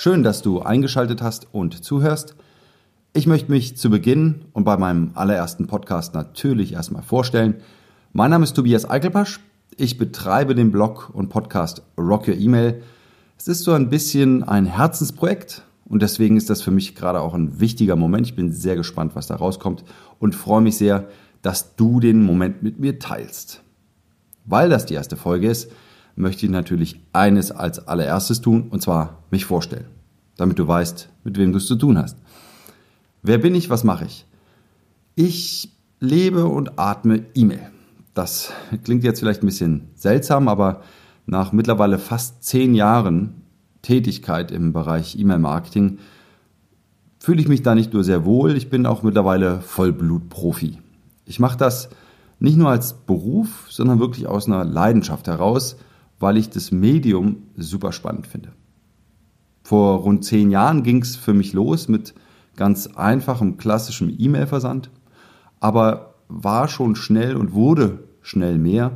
Schön, dass du eingeschaltet hast und zuhörst. Ich möchte mich zu Beginn und bei meinem allerersten Podcast natürlich erstmal vorstellen. Mein Name ist Tobias Eichelpasch. Ich betreibe den Blog und Podcast Rock Your Email. Es ist so ein bisschen ein Herzensprojekt und deswegen ist das für mich gerade auch ein wichtiger Moment. Ich bin sehr gespannt, was da rauskommt und freue mich sehr, dass du den Moment mit mir teilst. Weil das die erste Folge ist, möchte ich natürlich eines als allererstes tun, und zwar mich vorstellen, damit du weißt, mit wem du es zu tun hast. Wer bin ich, was mache ich? Ich lebe und atme E-Mail. Das klingt jetzt vielleicht ein bisschen seltsam, aber nach mittlerweile fast zehn Jahren Tätigkeit im Bereich E-Mail-Marketing fühle ich mich da nicht nur sehr wohl, ich bin auch mittlerweile Vollblutprofi. Ich mache das nicht nur als Beruf, sondern wirklich aus einer Leidenschaft heraus, weil ich das Medium super spannend finde. Vor rund zehn Jahren ging es für mich los mit ganz einfachem klassischem E-Mail-Versand, aber war schon schnell und wurde schnell mehr.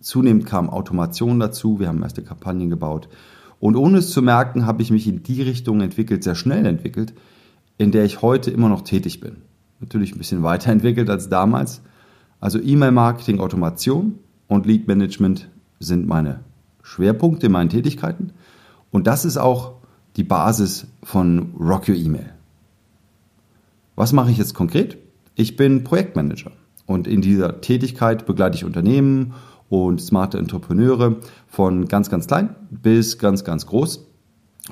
Zunehmend kam Automation dazu, wir haben erste Kampagnen gebaut und ohne es zu merken, habe ich mich in die Richtung entwickelt, sehr schnell entwickelt, in der ich heute immer noch tätig bin. Natürlich ein bisschen weiterentwickelt als damals. Also E-Mail-Marketing, Automation und Lead-Management sind meine Schwerpunkte in meinen Tätigkeiten. Und das ist auch die Basis von Rock Your Email. Was mache ich jetzt konkret? Ich bin Projektmanager und in dieser Tätigkeit begleite ich Unternehmen und smarte Entrepreneure von ganz, ganz klein bis ganz, ganz groß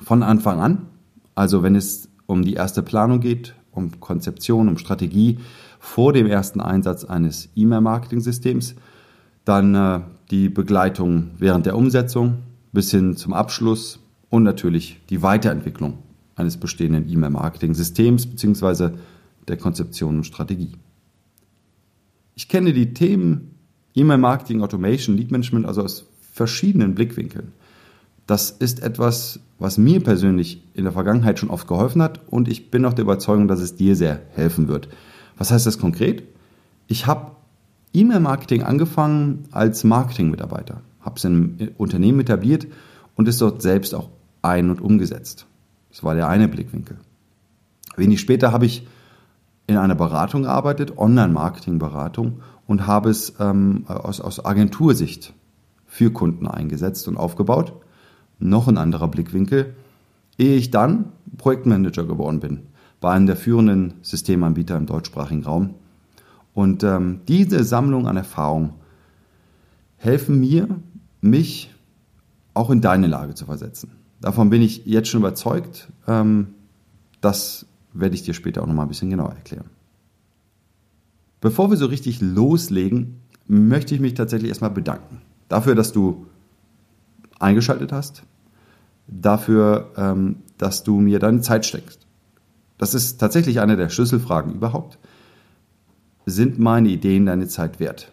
von Anfang an. Also wenn es um die erste Planung geht, um Konzeption, um Strategie vor dem ersten Einsatz eines E-Mail-Marketing-Systems, dann äh, die Begleitung während der Umsetzung bis hin zum Abschluss und natürlich die Weiterentwicklung eines bestehenden E-Mail-Marketing-Systems bzw. der Konzeption und Strategie. Ich kenne die Themen E-Mail-Marketing, Automation, Lead-Management also aus verschiedenen Blickwinkeln. Das ist etwas, was mir persönlich in der Vergangenheit schon oft geholfen hat und ich bin auch der Überzeugung, dass es dir sehr helfen wird. Was heißt das konkret? Ich habe E-Mail-Marketing angefangen als Marketing-Mitarbeiter, habe es in einem Unternehmen etabliert und es dort selbst auch ein- und umgesetzt. Das war der eine Blickwinkel. Wenig später habe ich in einer Beratung gearbeitet, Online-Marketing-Beratung, und habe es ähm, aus, aus Agentursicht für Kunden eingesetzt und aufgebaut. Noch ein anderer Blickwinkel, ehe ich dann Projektmanager geworden bin bei einem der führenden Systemanbieter im deutschsprachigen Raum und ähm, diese Sammlung an Erfahrung helfen mir, mich auch in deine Lage zu versetzen. Davon bin ich jetzt schon überzeugt. Ähm, das werde ich dir später auch nochmal ein bisschen genauer erklären. Bevor wir so richtig loslegen, möchte ich mich tatsächlich erstmal bedanken. Dafür, dass du eingeschaltet hast. Dafür, ähm, dass du mir deine Zeit steckst. Das ist tatsächlich eine der Schlüsselfragen überhaupt sind meine Ideen deine Zeit wert?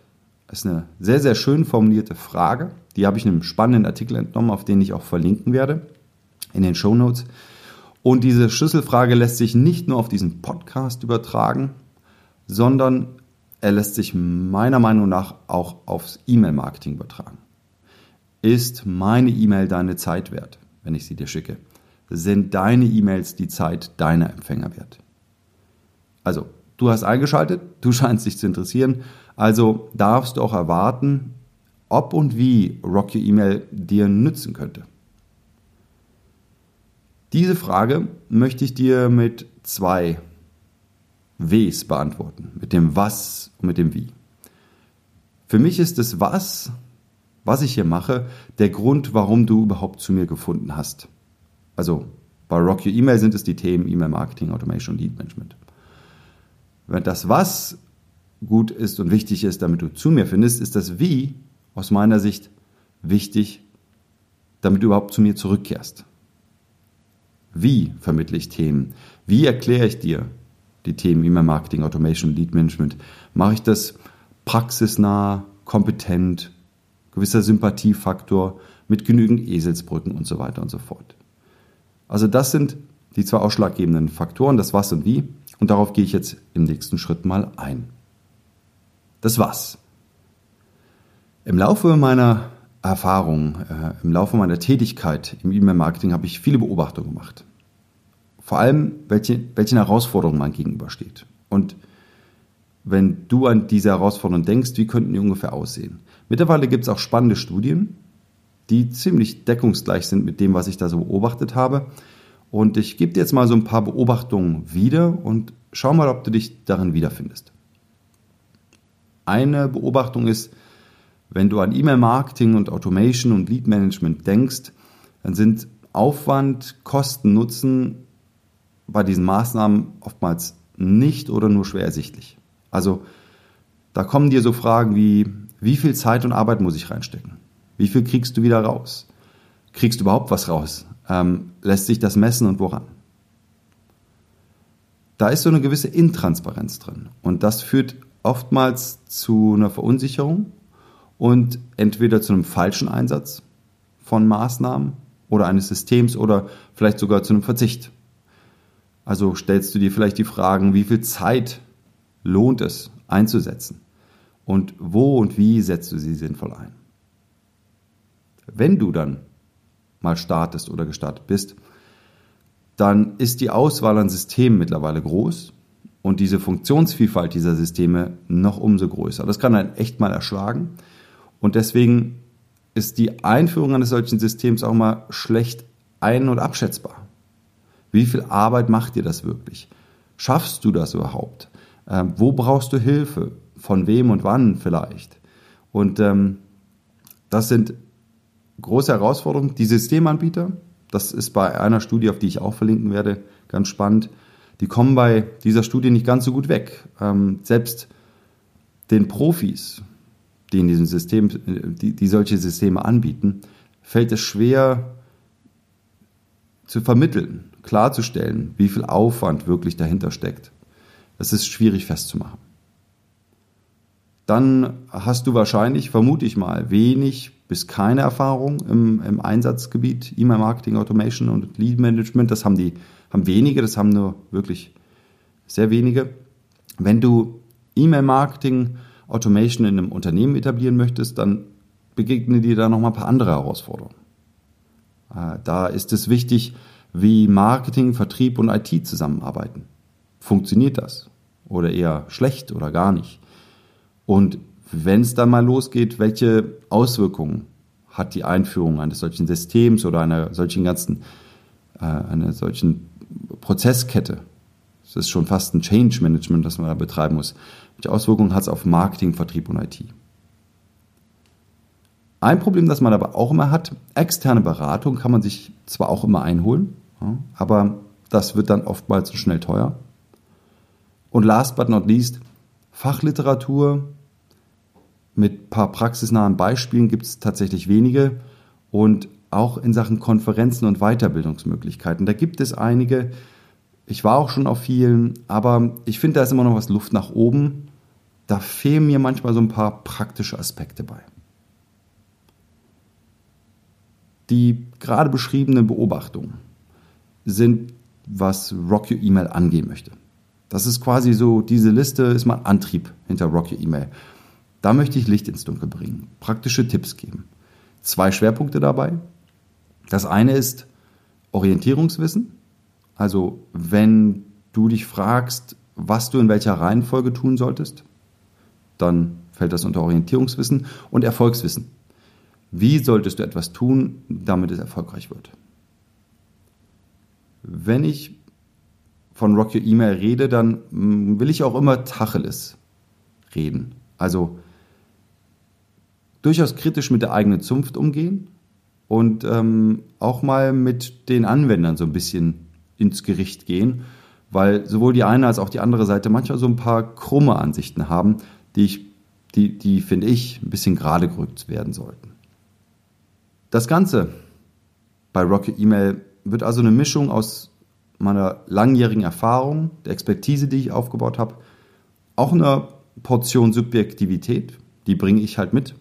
Das ist eine sehr, sehr schön formulierte Frage. Die habe ich in einem spannenden Artikel entnommen, auf den ich auch verlinken werde in den Show Notes. Und diese Schlüsselfrage lässt sich nicht nur auf diesen Podcast übertragen, sondern er lässt sich meiner Meinung nach auch aufs E-Mail-Marketing übertragen. Ist meine E-Mail deine Zeit wert, wenn ich sie dir schicke? Sind deine E-Mails die Zeit deiner Empfänger wert? Also Du hast eingeschaltet, du scheinst dich zu interessieren, also darfst du auch erwarten, ob und wie Rock Your Email dir nützen könnte. Diese Frage möchte ich dir mit zwei Ws beantworten, mit dem Was und mit dem Wie. Für mich ist das Was, was ich hier mache, der Grund, warum du überhaupt zu mir gefunden hast. Also bei Rock Your Email sind es die Themen E-Mail Marketing, Automation, Lead Management. Das Was gut ist und wichtig ist, damit du zu mir findest, ist das Wie aus meiner Sicht wichtig, damit du überhaupt zu mir zurückkehrst. Wie vermittle ich Themen? Wie erkläre ich dir die Themen E-Mail Marketing, Automation, Lead Management? Mache ich das praxisnah, kompetent, gewisser Sympathiefaktor mit genügend Eselsbrücken und so weiter und so fort. Also das sind die zwei ausschlaggebenden Faktoren, das Was und Wie. Und darauf gehe ich jetzt im nächsten Schritt mal ein. Das Was. Im Laufe meiner Erfahrung, äh, im Laufe meiner Tätigkeit im E-Mail-Marketing habe ich viele Beobachtungen gemacht. Vor allem, welche, welchen Herausforderungen man gegenübersteht. Und wenn du an diese Herausforderungen denkst, wie könnten die ungefähr aussehen? Mittlerweile gibt es auch spannende Studien, die ziemlich deckungsgleich sind mit dem, was ich da so beobachtet habe. Und ich gebe dir jetzt mal so ein paar Beobachtungen wieder und schau mal, ob du dich darin wiederfindest. Eine Beobachtung ist, wenn du an E-Mail-Marketing und Automation und Lead-Management denkst, dann sind Aufwand, Kosten, Nutzen bei diesen Maßnahmen oftmals nicht oder nur schwer ersichtlich. Also da kommen dir so Fragen wie, wie viel Zeit und Arbeit muss ich reinstecken? Wie viel kriegst du wieder raus? Kriegst du überhaupt was raus? Ähm, lässt sich das messen und woran? Da ist so eine gewisse Intransparenz drin. Und das führt oftmals zu einer Verunsicherung und entweder zu einem falschen Einsatz von Maßnahmen oder eines Systems oder vielleicht sogar zu einem Verzicht. Also stellst du dir vielleicht die Fragen, wie viel Zeit lohnt es einzusetzen? Und wo und wie setzt du sie sinnvoll ein? Wenn du dann mal startest oder gestartet bist, dann ist die Auswahl an Systemen mittlerweile groß und diese Funktionsvielfalt dieser Systeme noch umso größer. Das kann einen echt mal erschlagen und deswegen ist die Einführung eines solchen Systems auch mal schlecht ein- und abschätzbar. Wie viel Arbeit macht dir das wirklich? Schaffst du das überhaupt? Ähm, wo brauchst du Hilfe? Von wem und wann vielleicht? Und ähm, das sind große Herausforderungen. Die Systemanbieter, das ist bei einer Studie, auf die ich auch verlinken werde, ganz spannend, die kommen bei dieser Studie nicht ganz so gut weg. Ähm, selbst den Profis, die in diesem System, die, die solche Systeme anbieten, fällt es schwer zu vermitteln, klarzustellen, wie viel Aufwand wirklich dahinter steckt. Das ist schwierig festzumachen. Dann hast du wahrscheinlich, vermute ich mal, wenig bis keine Erfahrung im, im Einsatzgebiet E-Mail-Marketing, Automation und Lead-Management. Das haben die, haben wenige, das haben nur wirklich sehr wenige. Wenn du E-Mail-Marketing, Automation in einem Unternehmen etablieren möchtest, dann begegnen dir da noch mal ein paar andere Herausforderungen. Äh, da ist es wichtig, wie Marketing, Vertrieb und IT zusammenarbeiten. Funktioniert das? oder eher schlecht oder gar nicht? Und wenn es dann mal losgeht, welche Auswirkungen hat die Einführung eines solchen Systems oder einer solchen ganzen, äh, einer solchen Prozesskette? Das ist schon fast ein Change Management, das man da betreiben muss. Welche Auswirkungen hat es auf Marketing, Vertrieb und IT? Ein Problem, das man aber auch immer hat, externe Beratung kann man sich zwar auch immer einholen, aber das wird dann oftmals schnell teuer. Und last but not least, Fachliteratur mit ein paar praxisnahen Beispielen gibt es tatsächlich wenige und auch in Sachen Konferenzen und Weiterbildungsmöglichkeiten. Da gibt es einige. Ich war auch schon auf vielen, aber ich finde, da ist immer noch was Luft nach oben. Da fehlen mir manchmal so ein paar praktische Aspekte bei. Die gerade beschriebenen Beobachtungen sind, was Rock Your Email angehen möchte. Das ist quasi so, diese Liste ist mein Antrieb hinter Rock Your Email. Da möchte ich Licht ins Dunkel bringen, praktische Tipps geben. Zwei Schwerpunkte dabei. Das eine ist Orientierungswissen. Also wenn du dich fragst, was du in welcher Reihenfolge tun solltest, dann fällt das unter Orientierungswissen und Erfolgswissen. Wie solltest du etwas tun, damit es erfolgreich wird? Wenn ich von Rock Your Email rede, dann mm, will ich auch immer Tacheles reden. Also durchaus kritisch mit der eigenen Zunft umgehen und ähm, auch mal mit den Anwendern so ein bisschen ins Gericht gehen, weil sowohl die eine als auch die andere Seite manchmal so ein paar krumme Ansichten haben, die ich, die, die finde ich, ein bisschen gerade gerückt werden sollten. Das Ganze bei Rocket Email wird also eine Mischung aus meiner langjährigen Erfahrung, der Expertise, die ich aufgebaut habe, auch einer Portion Subjektivität, die bringe ich halt mit.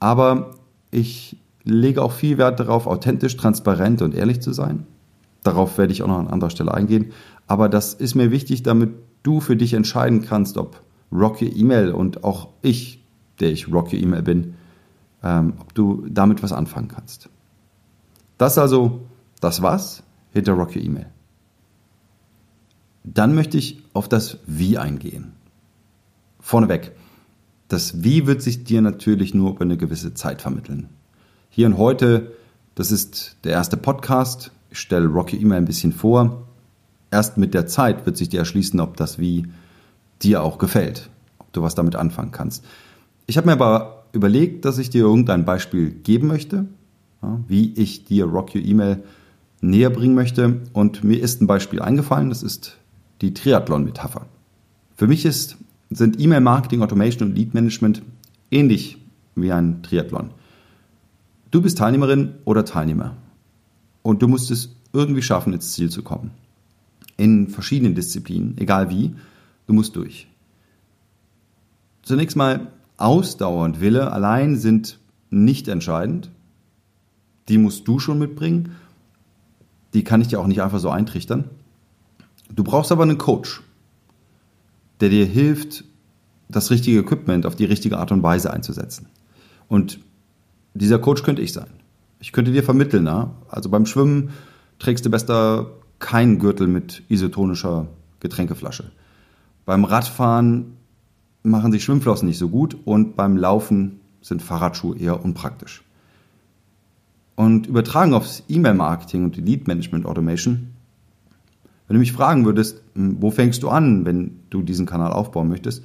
Aber ich lege auch viel Wert darauf, authentisch, transparent und ehrlich zu sein. Darauf werde ich auch noch an anderer Stelle eingehen. Aber das ist mir wichtig, damit du für dich entscheiden kannst, ob Rock Your Email und auch ich, der ich Rock Your Email bin, ähm, ob du damit was anfangen kannst. Das also das Was hinter Rock Your Email. Dann möchte ich auf das Wie eingehen. Vorneweg. Das Wie wird sich dir natürlich nur über eine gewisse Zeit vermitteln. Hier und heute, das ist der erste Podcast. Ich stelle Rocky Email ein bisschen vor. Erst mit der Zeit wird sich dir erschließen, ob das Wie dir auch gefällt, ob du was damit anfangen kannst. Ich habe mir aber überlegt, dass ich dir irgendein Beispiel geben möchte, wie ich dir Rock Your Email näher bringen möchte. Und mir ist ein Beispiel eingefallen, das ist die Triathlon-Metapher. Für mich ist, sind E-Mail-Marketing, Automation und Lead-Management ähnlich wie ein Triathlon. Du bist Teilnehmerin oder Teilnehmer und du musst es irgendwie schaffen, ins Ziel zu kommen. In verschiedenen Disziplinen, egal wie, du musst durch. Zunächst mal Ausdauer und Wille allein sind nicht entscheidend. Die musst du schon mitbringen. Die kann ich dir auch nicht einfach so eintrichtern. Du brauchst aber einen Coach, der dir hilft, das richtige Equipment auf die richtige Art und Weise einzusetzen. Und dieser Coach könnte ich sein. Ich könnte dir vermitteln, na? also beim Schwimmen trägst du besser keinen Gürtel mit isotonischer Getränkeflasche. Beim Radfahren machen sich Schwimmflossen nicht so gut und beim Laufen sind Fahrradschuhe eher unpraktisch. Und übertragen aufs E-Mail-Marketing und die Lead-Management-Automation, wenn du mich fragen würdest, hm, wo fängst du an, wenn du diesen Kanal aufbauen möchtest,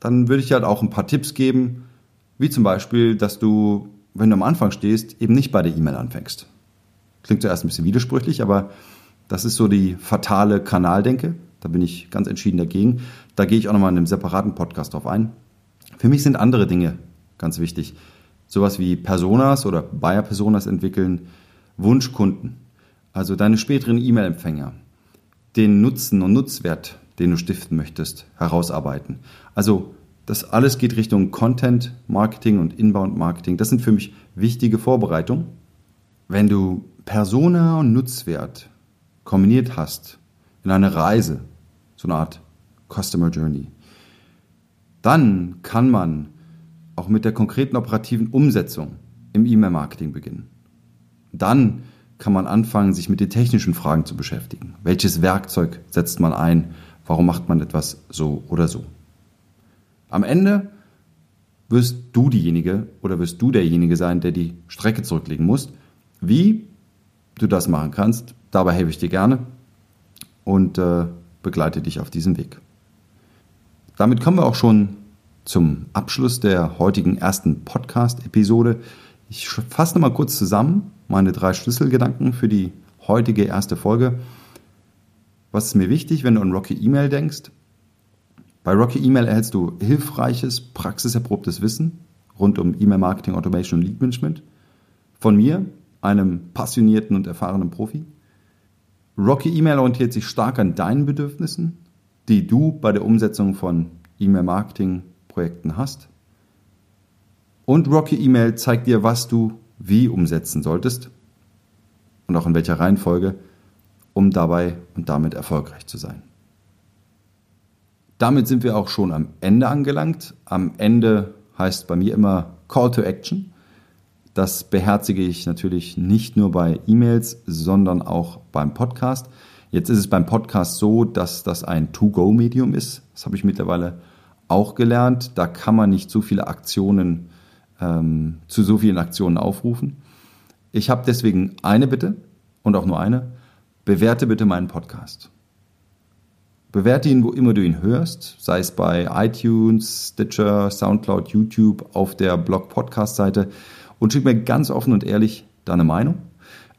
dann würde ich dir halt auch ein paar Tipps geben, wie zum Beispiel, dass du, wenn du am Anfang stehst, eben nicht bei der E-Mail anfängst. Klingt zuerst ein bisschen widersprüchlich, aber das ist so die fatale Kanaldenke. Da bin ich ganz entschieden dagegen. Da gehe ich auch nochmal in einem separaten Podcast drauf ein. Für mich sind andere Dinge ganz wichtig. Sowas wie Personas oder Buyer-Personas entwickeln, Wunschkunden, also deine späteren E-Mail-Empfänger, den Nutzen und Nutzwert, den du stiften möchtest, herausarbeiten. Also das alles geht Richtung Content Marketing und Inbound Marketing. Das sind für mich wichtige Vorbereitungen. Wenn du Persona und Nutzwert kombiniert hast in einer Reise, so eine Art Customer Journey, dann kann man auch mit der konkreten operativen Umsetzung im E-Mail-Marketing beginnen. Dann kann man anfangen, sich mit den technischen Fragen zu beschäftigen. Welches Werkzeug setzt man ein? Warum macht man etwas so oder so? Am Ende wirst du diejenige oder wirst du derjenige sein, der die Strecke zurücklegen muss. Wie du das machen kannst, dabei helfe ich dir gerne und äh, begleite dich auf diesem Weg. Damit kommen wir auch schon zum Abschluss der heutigen ersten Podcast-Episode. Ich fasse nochmal kurz zusammen meine drei Schlüsselgedanken für die heutige erste Folge. Was ist mir wichtig, wenn du an Rocky E-Mail denkst? Bei Rocky E-Mail erhältst du hilfreiches, praxiserprobtes Wissen rund um E-Mail-Marketing, Automation und Lead-Management. Von mir, einem passionierten und erfahrenen Profi. Rocky E-Mail orientiert sich stark an deinen Bedürfnissen, die du bei der Umsetzung von E-Mail-Marketing-Projekten hast. Und Rocky E-Mail zeigt dir, was du wie umsetzen solltest und auch in welcher Reihenfolge, um dabei und damit erfolgreich zu sein. Damit sind wir auch schon am Ende angelangt. Am Ende heißt bei mir immer Call to Action. Das beherzige ich natürlich nicht nur bei E-Mails, sondern auch beim Podcast. Jetzt ist es beim Podcast so, dass das ein To-Go-Medium ist. Das habe ich mittlerweile auch gelernt. Da kann man nicht so viele Aktionen ähm, zu so vielen Aktionen aufrufen. Ich habe deswegen eine Bitte und auch nur eine. Bewerte bitte meinen Podcast. Bewerte ihn, wo immer du ihn hörst, sei es bei iTunes, Stitcher, Soundcloud, YouTube, auf der Blog-Podcast-Seite und schick mir ganz offen und ehrlich deine Meinung.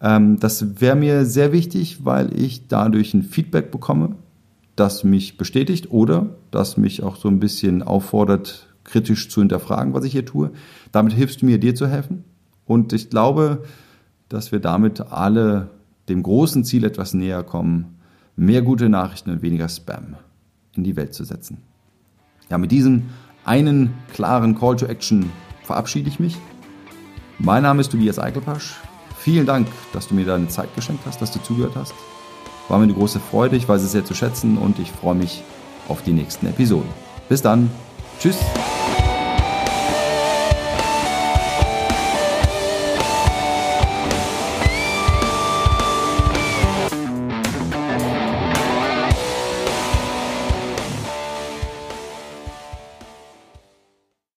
Ähm, das wäre mir sehr wichtig, weil ich dadurch ein Feedback bekomme, das mich bestätigt oder das mich auch so ein bisschen auffordert, kritisch zu hinterfragen, was ich hier tue. Damit hilfst du mir, dir zu helfen. Und ich glaube, dass wir damit alle dem großen Ziel etwas näher kommen, mehr gute Nachrichten und weniger Spam in die Welt zu setzen. Ja, mit diesem einen klaren Call to Action verabschiede ich mich. Mein Name ist Tobias Eichelpasch. Vielen Dank, dass du mir deine Zeit geschenkt hast, dass du zugehört hast. War mir eine große Freude, ich weiß es sehr zu schätzen und ich freue mich auf die nächsten Episoden. Bis dann. Tschüss.